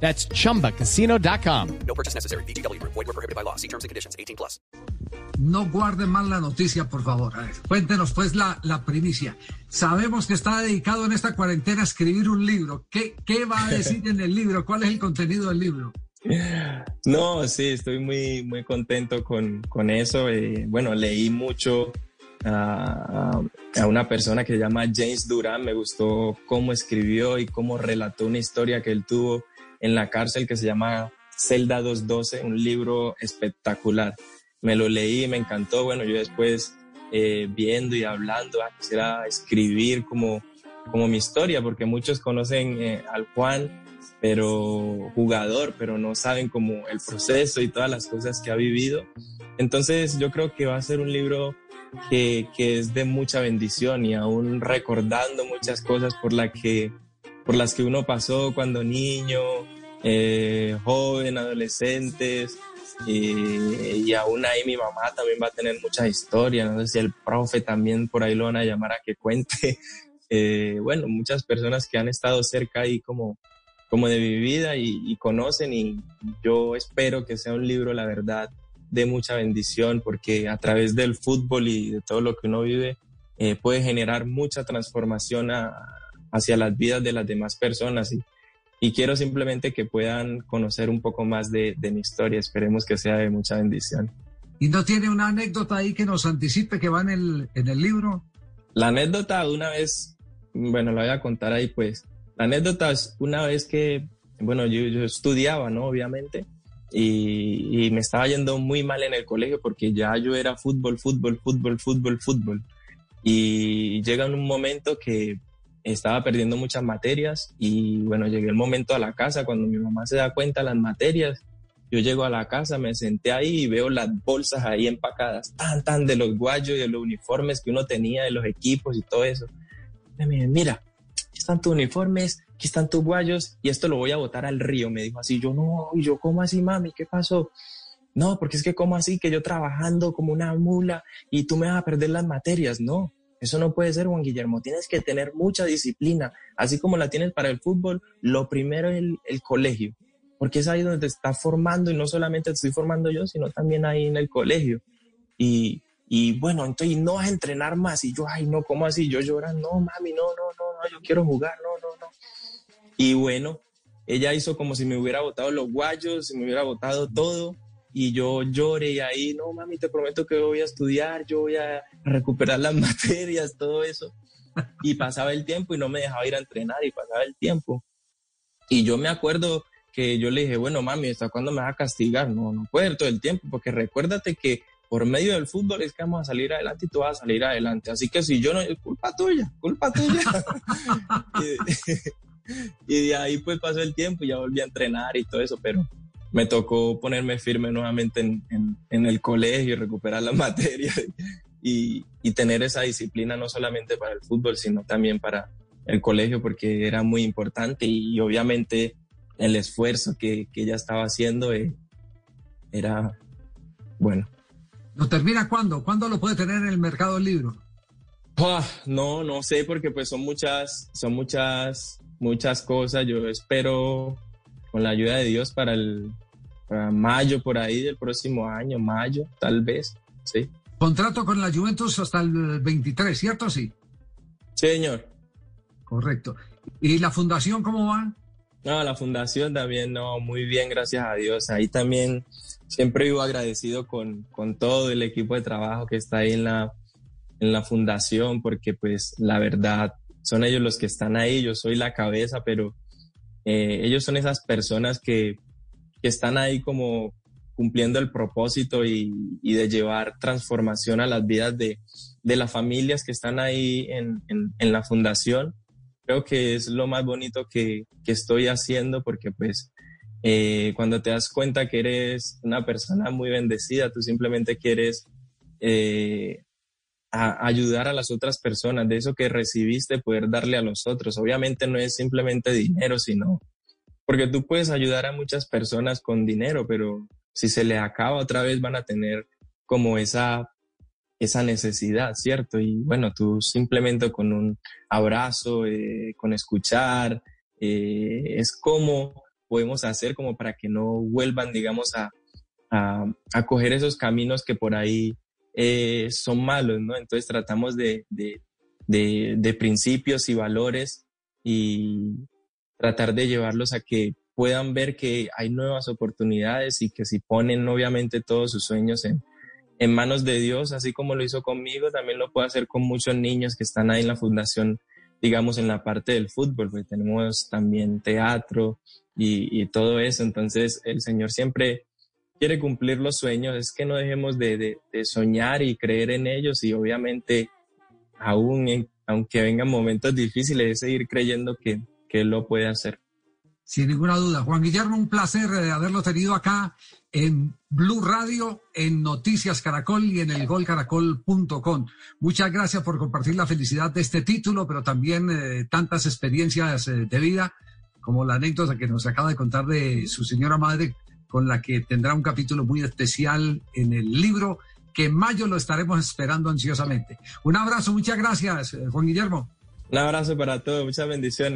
That's chumbacasino.com. No purchase necessary. BGW. Void were prohibited by law. See terms and conditions. 18 plus. No guarden mal la noticia, por favor. A ver, cuéntenos pues la, la primicia. Sabemos que está dedicado en esta cuarentena a escribir un libro. ¿Qué, qué va a decir en el libro? ¿Cuál es el contenido del libro? No, sí, estoy muy, muy contento con, con eso. Eh, bueno, leí mucho a, a, una persona que se llama James Duran. Me gustó cómo escribió y cómo relató una historia que él tuvo en la cárcel que se llama Celda 212, un libro espectacular. Me lo leí, me encantó. Bueno, yo después eh, viendo y hablando, ah, quisiera escribir como, como mi historia, porque muchos conocen eh, al Juan, pero jugador, pero no saben como el proceso y todas las cosas que ha vivido. Entonces yo creo que va a ser un libro que, que es de mucha bendición y aún recordando muchas cosas por, la que, por las que uno pasó cuando niño, eh, joven, adolescentes, y, y, aún ahí mi mamá también va a tener muchas historias, no sé si el profe también por ahí lo van a llamar a que cuente, eh, bueno, muchas personas que han estado cerca ahí como, como de mi vida y, y, conocen y yo espero que sea un libro, la verdad, de mucha bendición porque a través del fútbol y de todo lo que uno vive eh, puede generar mucha transformación a, hacia las vidas de las demás personas y, y quiero simplemente que puedan conocer un poco más de, de, mi historia. Esperemos que sea de mucha bendición. ¿Y no tiene una anécdota ahí que nos anticipe que va en el, en el libro? La anécdota una vez, bueno, la voy a contar ahí pues. La anécdota es una vez que, bueno, yo, yo estudiaba, ¿no? Obviamente. Y, y, me estaba yendo muy mal en el colegio porque ya yo era fútbol, fútbol, fútbol, fútbol, fútbol. Y llega un momento que estaba perdiendo muchas materias y bueno, llegué el momento a la casa cuando mi mamá se da cuenta las materias. Yo llego a la casa, me senté ahí y veo las bolsas ahí empacadas, tan, tan de los guayos y de los uniformes que uno tenía, de los equipos y todo eso. Y me mira, aquí están tus uniformes, aquí están tus guayos y esto lo voy a botar al río. Me dijo así, yo no, y yo, ¿cómo así, mami? ¿Qué pasó? No, porque es que, ¿cómo así? Que yo trabajando como una mula y tú me vas a perder las materias. No, eso no puede ser, Juan Guillermo. Tienes que tener mucha disciplina. Así como la tienes para el fútbol, lo primero es el, colegio, porque es ahí donde te está formando y no solamente te estoy formando yo, sino también ahí en el colegio. Y, y bueno, entonces no vas a entrenar más. Y yo, ay, no, ¿cómo así? Yo llorando, no, mami, no, no, no, no, yo quiero jugar, no, no, no. Y bueno, ella hizo como si me hubiera botado los guayos, si me hubiera botado todo y yo lloré y ahí, no mami, te prometo que voy a estudiar, yo voy a recuperar las materias, todo eso. Y pasaba el tiempo y no me dejaba ir a entrenar y pasaba el tiempo. Y yo me acuerdo que yo le dije, bueno mami, ¿hasta cuándo me vas a castigar? No, no puedo todo el tiempo, porque recuérdate que por medio del fútbol es que vamos a salir adelante y tú vas a salir adelante. Así que si yo no, es culpa tuya, culpa tuya. y de ahí pues pasó el tiempo y ya volví a entrenar y todo eso, pero me tocó ponerme firme nuevamente en, en, en el colegio y recuperar la materia y, y, tener esa disciplina no solamente para el fútbol, sino también para el colegio, porque era muy importante y, y obviamente el esfuerzo que, que ella estaba haciendo eh, era bueno. ¿Lo termina cuándo? ¿Cuándo lo puede tener en el mercado del libro? Oh, no, no sé, porque pues son muchas, son muchas, muchas cosas. Yo espero con la ayuda de Dios para el mayo por ahí del próximo año, mayo, tal vez, sí. Contrato con la Juventus hasta el 23, ¿cierto? Sí. Señor. Correcto. ¿Y la fundación cómo va? No, la fundación también, no, muy bien, gracias a Dios. Ahí también siempre vivo agradecido con, con todo el equipo de trabajo que está ahí en la, en la fundación, porque pues la verdad son ellos los que están ahí, yo soy la cabeza, pero eh, ellos son esas personas que que están ahí como cumpliendo el propósito y, de llevar transformación a las vidas de, de las familias que están ahí en, en, en, la fundación. Creo que es lo más bonito que, que estoy haciendo porque pues eh, cuando te das cuenta que eres una persona muy bendecida, tú simplemente quieres eh, ayudar a las otras personas, de eso que recibiste, poder darle a los otros. Obviamente no es simplemente dinero, sino porque tú puedes ayudar a muchas personas con dinero, pero si se le acaba otra vez van a tener como esa esa necesidad, ¿cierto? Y bueno, tú simplemente con un abrazo, eh, con escuchar, eh, es como podemos hacer como para que no vuelvan, digamos, a, a, coger esos caminos que por ahí eh, son malos, ¿no? Entonces tratamos de, de, de, principios y valores y tratar de llevarlos a que puedan ver que hay nuevas oportunidades y que si ponen obviamente todos sus sueños en, en manos de Dios, así como lo hizo conmigo, también lo puede hacer con muchos niños que están ahí en la fundación, digamos, en la parte del fútbol, porque tenemos también teatro y, todo eso. Entonces, el Señor siempre quiere cumplir los sueños, es que no dejemos de, soñar y creer en ellos y obviamente, aún aunque vengan momentos difíciles, es seguir creyendo que, que lo puede hacer. Sin ninguna duda. Juan Guillermo, un placer de haberlo tenido acá en Blue Radio, en Noticias Caracol y en el golcaracol.com. Muchas gracias por compartir la felicidad de este título, pero también eh, tantas experiencias eh, de vida, como la anécdota que nos acaba de contar de su señora madre, con la que tendrá un capítulo muy especial en el libro, que en mayo lo estaremos esperando ansiosamente. Un abrazo, muchas gracias, eh, Juan Guillermo. Un abrazo para todos, muchas bendiciones.